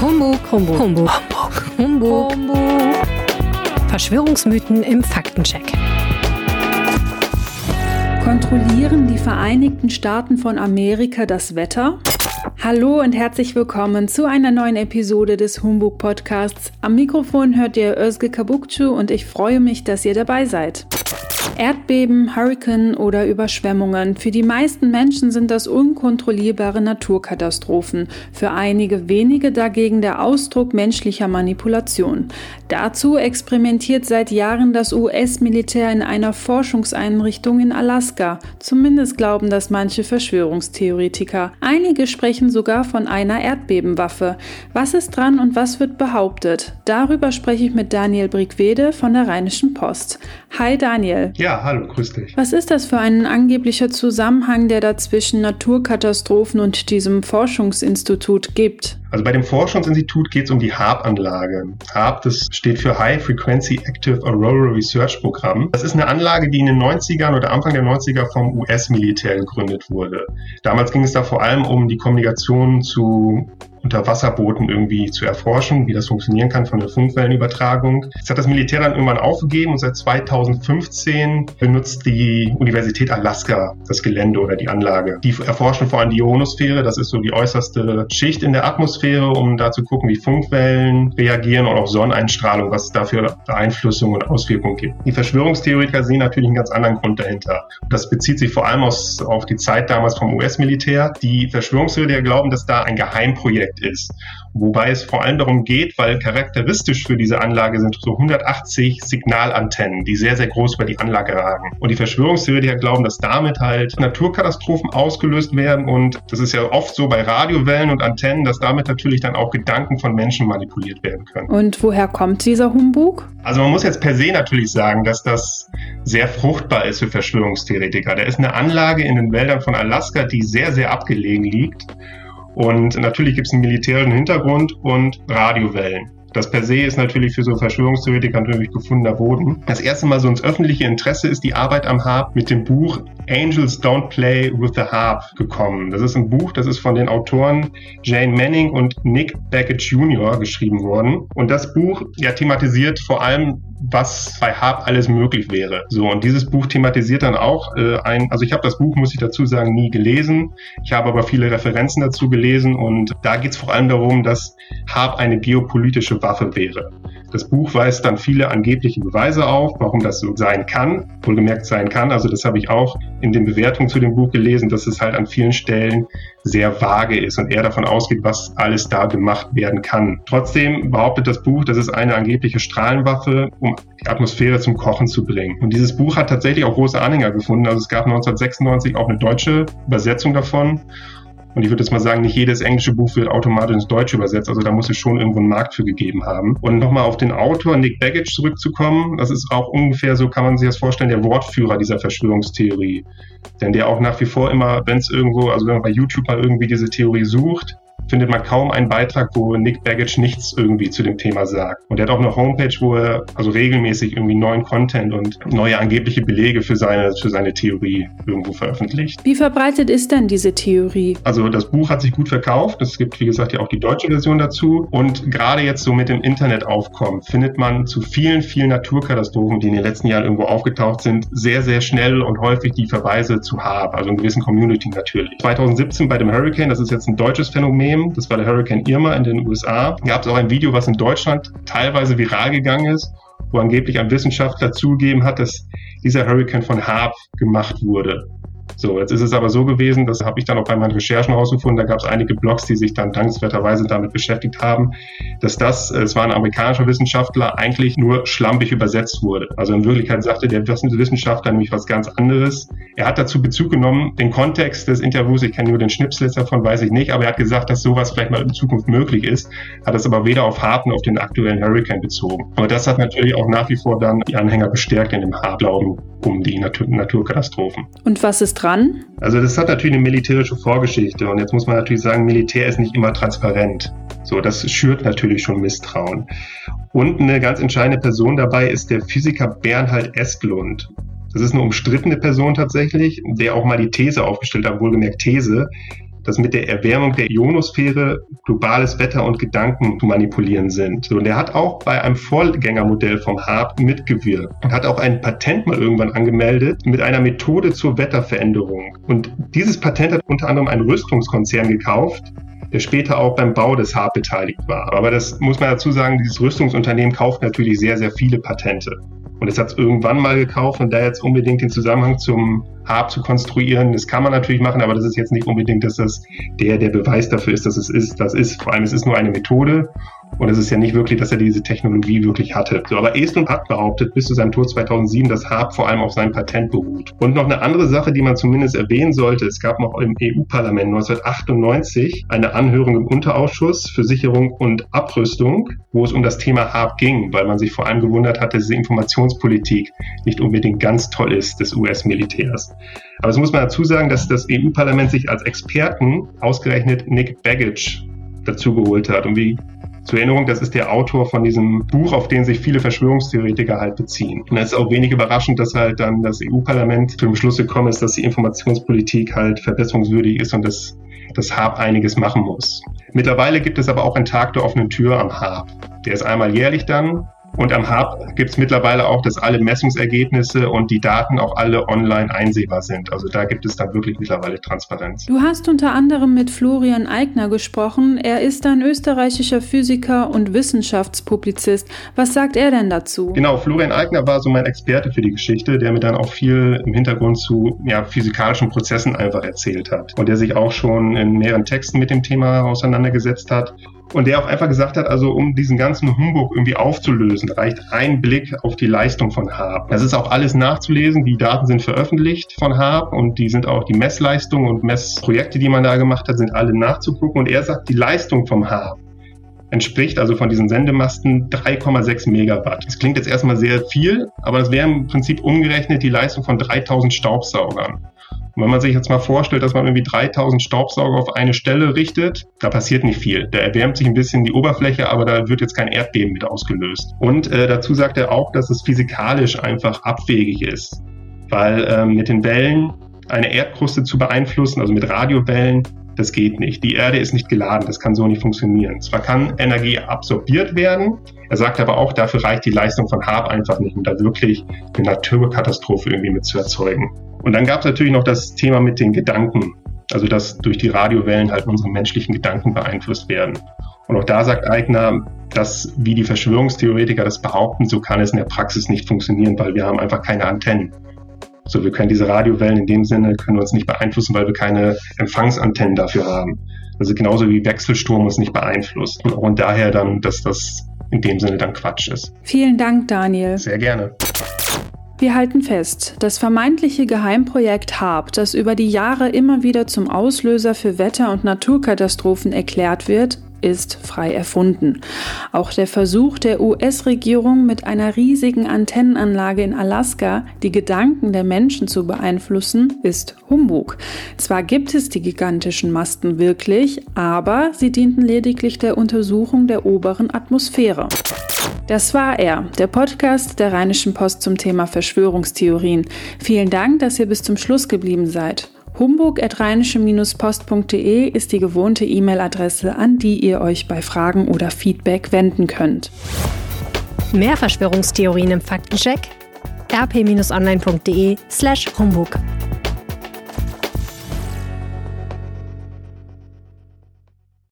Humbug, Humbug, Humbug, Humbug, Humbug. Verschwörungsmythen im Faktencheck. Kontrollieren die Vereinigten Staaten von Amerika das Wetter? Hallo und herzlich willkommen zu einer neuen Episode des Humbug Podcasts. Am Mikrofon hört ihr Özge Kabukcu und ich freue mich, dass ihr dabei seid. Erdbeben, Hurricane oder Überschwemmungen. Für die meisten Menschen sind das unkontrollierbare Naturkatastrophen, für einige wenige dagegen der Ausdruck menschlicher Manipulation. Dazu experimentiert seit Jahren das US-Militär in einer Forschungseinrichtung in Alaska. Zumindest glauben das manche Verschwörungstheoretiker. Einige sprechen sogar von einer Erdbebenwaffe. Was ist dran und was wird behauptet? Darüber spreche ich mit Daniel Brickwede von der Rheinischen Post. Hi Daniel. Ja, hallo, grüß dich. Was ist das für ein angeblicher Zusammenhang, der da zwischen Naturkatastrophen und diesem Forschungsinstitut gibt? Also bei dem Forschungsinstitut geht es um die HARP-Anlage. HARP, das steht für High Frequency Active Aurora Research Programm. Das ist eine Anlage, die in den 90ern oder Anfang der 90er vom US-Militär gegründet wurde. Damals ging es da vor allem um die Kommunikation zu Unterwasserbooten irgendwie zu erforschen, wie das funktionieren kann von der Funkwellenübertragung. Das hat das Militär dann irgendwann aufgegeben und seit 2015 benutzt die Universität Alaska das Gelände oder die Anlage. Die erforschen vor allem die Ionosphäre, das ist so die äußerste Schicht in der Atmosphäre, um da zu gucken, wie Funkwellen reagieren und auch Sonneneinstrahlung, was es da für Beeinflussungen und Auswirkungen gibt. Die Verschwörungstheoretiker sehen natürlich einen ganz anderen Grund dahinter. Das bezieht sich vor allem aus, auf die Zeit damals vom US-Militär. Die Verschwörungstheoretiker glauben, dass da ein Geheimprojekt Projekt ist. Wobei es vor allem darum geht, weil charakteristisch für diese Anlage sind so 180 Signalantennen, die sehr, sehr groß über die Anlage ragen. Und die Verschwörungstheoretiker glauben, dass damit halt Naturkatastrophen ausgelöst werden. Und das ist ja oft so bei Radiowellen und Antennen, dass damit natürlich dann auch Gedanken von Menschen manipuliert werden können. Und woher kommt dieser Humbug? Also man muss jetzt per se natürlich sagen, dass das sehr fruchtbar ist für Verschwörungstheoretiker. Da ist eine Anlage in den Wäldern von Alaska, die sehr, sehr abgelegen liegt und natürlich gibt es einen militärischen Hintergrund und Radiowellen. Das per se ist natürlich für so Verschwörungstheoretiker natürlich gefundener Boden. Das erste Mal so ins öffentliche Interesse ist die Arbeit am Harp mit dem Buch Angels Don't Play with the Harp gekommen. Das ist ein Buch, das ist von den Autoren Jane Manning und Nick Beckett Jr. geschrieben worden. Und das Buch ja thematisiert vor allem was bei Harp alles möglich wäre. So, und dieses Buch thematisiert dann auch äh, ein, also ich habe das Buch, muss ich dazu sagen, nie gelesen. Ich habe aber viele Referenzen dazu gelesen und da geht es vor allem darum, dass Harp eine geopolitische Waffe wäre. Das Buch weist dann viele angebliche Beweise auf, warum das so sein kann, wohlgemerkt sein kann. Also das habe ich auch in den Bewertungen zu dem Buch gelesen, dass es halt an vielen Stellen sehr vage ist und eher davon ausgeht, was alles da gemacht werden kann. Trotzdem behauptet das Buch, das ist eine angebliche Strahlenwaffe, um die Atmosphäre zum Kochen zu bringen. Und dieses Buch hat tatsächlich auch große Anhänger gefunden. Also es gab 1996 auch eine deutsche Übersetzung davon. Und ich würde jetzt mal sagen, nicht jedes englische Buch wird automatisch ins Deutsche übersetzt. Also da muss es schon irgendwo einen Markt für gegeben haben. Und nochmal auf den Autor Nick Baggage zurückzukommen. Das ist auch ungefähr so, kann man sich das vorstellen, der Wortführer dieser Verschwörungstheorie. Denn der auch nach wie vor immer, wenn es irgendwo, also wenn man bei YouTube mal irgendwie diese Theorie sucht, findet man kaum einen Beitrag, wo Nick Baggage nichts irgendwie zu dem Thema sagt. Und er hat auch eine Homepage, wo er also regelmäßig irgendwie neuen Content und neue angebliche Belege für seine, für seine Theorie irgendwo veröffentlicht. Wie verbreitet ist denn diese Theorie? Also das Buch hat sich gut verkauft. Es gibt, wie gesagt, ja auch die deutsche Version dazu. Und gerade jetzt so mit dem Internetaufkommen findet man zu vielen, vielen Naturkatastrophen, die in den letzten Jahren irgendwo aufgetaucht sind, sehr, sehr schnell und häufig die Verweise zu haben, also in gewissen Community natürlich. 2017 bei dem Hurricane, das ist jetzt ein deutsches Phänomen, das war der Hurricane Irma in den USA. Gab es auch ein Video, was in Deutschland teilweise viral gegangen ist, wo angeblich ein Wissenschaftler zugegeben hat, dass dieser Hurricane von Harp gemacht wurde. So, jetzt ist es aber so gewesen, das habe ich dann auch bei meinen Recherchen herausgefunden, da gab es einige Blogs, die sich dann dankenswerterweise damit beschäftigt haben, dass das, es war ein amerikanischer Wissenschaftler, eigentlich nur schlampig übersetzt wurde. Also in Wirklichkeit sagte der Wissenschaftler nämlich was ganz anderes. Er hat dazu Bezug genommen, den Kontext des Interviews, ich kenne nur den Schnipsel davon, weiß ich nicht, aber er hat gesagt, dass sowas vielleicht mal in Zukunft möglich ist, hat das aber weder auf Harpen auf den aktuellen Hurricane bezogen. Aber das hat natürlich auch nach wie vor dann die Anhänger bestärkt in dem Harp-Glauben um die Natur Naturkatastrophen. Und was ist dran? Also das hat natürlich eine militärische Vorgeschichte und jetzt muss man natürlich sagen, Militär ist nicht immer transparent. So, das schürt natürlich schon Misstrauen. Und eine ganz entscheidende Person dabei ist der Physiker Bernhard Estlund. Das ist eine umstrittene Person tatsächlich, der auch mal die These aufgestellt hat, wohlgemerkt These, dass mit der Erwärmung der Ionosphäre globales Wetter und Gedanken zu manipulieren sind. und er hat auch bei einem Vorgängermodell vom HAB mitgewirkt und hat auch ein Patent mal irgendwann angemeldet mit einer Methode zur Wetterveränderung. Und dieses Patent hat unter anderem ein Rüstungskonzern gekauft, der später auch beim Bau des HAB beteiligt war. Aber das muss man dazu sagen, dieses Rüstungsunternehmen kauft natürlich sehr, sehr viele Patente. Und es hat es irgendwann mal gekauft und da jetzt unbedingt den Zusammenhang zum Hab zu konstruieren, das kann man natürlich machen, aber das ist jetzt nicht unbedingt, dass das der, der Beweis dafür ist, dass es ist, das ist. Vor allem, es ist nur eine Methode und es ist ja nicht wirklich, dass er diese Technologie wirklich hatte. So, aber Estland hat behauptet bis zu seinem Tod 2007, dass Harp vor allem auf seinem Patent beruht. Und noch eine andere Sache, die man zumindest erwähnen sollte. Es gab noch im EU-Parlament 1998 eine Anhörung im Unterausschuss für Sicherung und Abrüstung, wo es um das Thema Harp ging, weil man sich vor allem gewundert hatte, dass diese Informationspolitik nicht unbedingt ganz toll ist des US-Militärs. Aber es muss man dazu sagen, dass das EU-Parlament sich als Experten ausgerechnet Nick Baggage dazugeholt hat. Und wie zur Erinnerung, das ist der Autor von diesem Buch, auf den sich viele Verschwörungstheoretiker halt beziehen. Und es ist auch wenig überraschend, dass halt dann das EU-Parlament zu dem Schluss gekommen ist, dass die Informationspolitik halt verbesserungswürdig ist und dass das HAB einiges machen muss. Mittlerweile gibt es aber auch einen Tag der offenen Tür am HAB. Der ist einmal jährlich dann und am Hub gibt es mittlerweile auch, dass alle Messungsergebnisse und die Daten auch alle online einsehbar sind. Also da gibt es dann wirklich mittlerweile Transparenz. Du hast unter anderem mit Florian Eigner gesprochen. Er ist ein österreichischer Physiker und Wissenschaftspublizist. Was sagt er denn dazu? Genau, Florian Eigner war so mein Experte für die Geschichte, der mir dann auch viel im Hintergrund zu ja, physikalischen Prozessen einfach erzählt hat und der sich auch schon in mehreren Texten mit dem Thema auseinandergesetzt hat und der auch einfach gesagt hat, also um diesen ganzen Humbug irgendwie aufzulösen, reicht ein Blick auf die Leistung von HAB. Das ist auch alles nachzulesen. Die Daten sind veröffentlicht von HAB und die sind auch die Messleistungen und Messprojekte, die man da gemacht hat, sind alle nachzugucken. Und er sagt, die Leistung vom HAB entspricht also von diesen Sendemasten 3,6 Megawatt. Das klingt jetzt erstmal sehr viel, aber das wäre im Prinzip umgerechnet die Leistung von 3000 Staubsaugern. Und wenn man sich jetzt mal vorstellt, dass man irgendwie 3000 Staubsauger auf eine Stelle richtet, da passiert nicht viel. Da erwärmt sich ein bisschen die Oberfläche, aber da wird jetzt kein Erdbeben mit ausgelöst. Und äh, dazu sagt er auch, dass es physikalisch einfach abwegig ist, weil ähm, mit den Wellen eine Erdkruste zu beeinflussen, also mit Radiowellen, das geht nicht. Die Erde ist nicht geladen, das kann so nicht funktionieren. Zwar kann Energie absorbiert werden, er sagt aber auch, dafür reicht die Leistung von HAB einfach nicht, um da wirklich eine Naturkatastrophe irgendwie mit zu erzeugen. Und dann gab es natürlich noch das Thema mit den Gedanken, also dass durch die Radiowellen halt unsere menschlichen Gedanken beeinflusst werden. Und auch da sagt Eigner, dass wie die Verschwörungstheoretiker das behaupten, so kann es in der Praxis nicht funktionieren, weil wir haben einfach keine Antennen. So, wir können diese Radiowellen in dem Sinne können uns nicht beeinflussen, weil wir keine Empfangsantennen dafür haben. Also genauso wie Wechselstrom uns nicht beeinflusst. Und daher dann, dass das in dem Sinne dann Quatsch ist. Vielen Dank, Daniel. Sehr gerne. Wir halten fest, das vermeintliche Geheimprojekt HAB, das über die Jahre immer wieder zum Auslöser für Wetter- und Naturkatastrophen erklärt wird, ist frei erfunden. Auch der Versuch der US-Regierung mit einer riesigen Antennenanlage in Alaska die Gedanken der Menschen zu beeinflussen, ist Humbug. Zwar gibt es die gigantischen Masten wirklich, aber sie dienten lediglich der Untersuchung der oberen Atmosphäre. Das war er, der Podcast der Rheinischen Post zum Thema Verschwörungstheorien. Vielen Dank, dass ihr bis zum Schluss geblieben seid. humbug.rheinische-post.de ist die gewohnte E-Mail-Adresse, an die ihr euch bei Fragen oder Feedback wenden könnt. Mehr Verschwörungstheorien im Faktencheck? rp-online.de slash humbug.